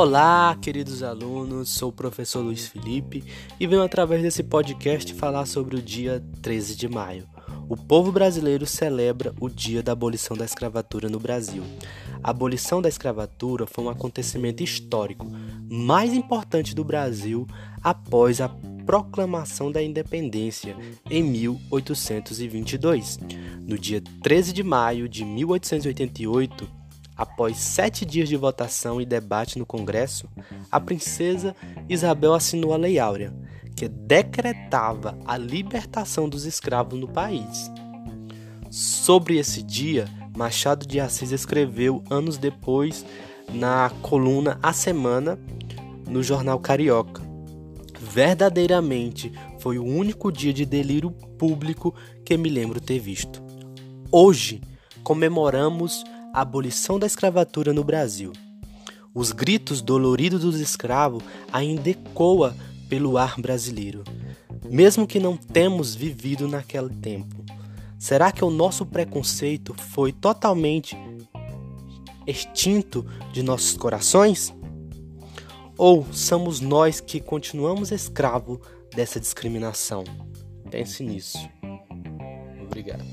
Olá, queridos alunos, sou o professor Luiz Felipe e venho através desse podcast falar sobre o dia 13 de maio. O povo brasileiro celebra o dia da abolição da escravatura no Brasil. A abolição da escravatura foi um acontecimento histórico mais importante do Brasil após a proclamação da independência em 1822. No dia 13 de maio de 1888, Após sete dias de votação e debate no Congresso, a princesa Isabel assinou a Lei Áurea, que decretava a libertação dos escravos no país. Sobre esse dia, Machado de Assis escreveu anos depois na coluna A Semana no jornal Carioca. Verdadeiramente foi o único dia de delírio público que me lembro ter visto. Hoje comemoramos abolição da escravatura no Brasil. Os gritos doloridos dos escravos ainda ecoam pelo ar brasileiro, mesmo que não temos vivido naquele tempo. Será que o nosso preconceito foi totalmente extinto de nossos corações? Ou somos nós que continuamos escravos dessa discriminação? Pense nisso. Obrigado.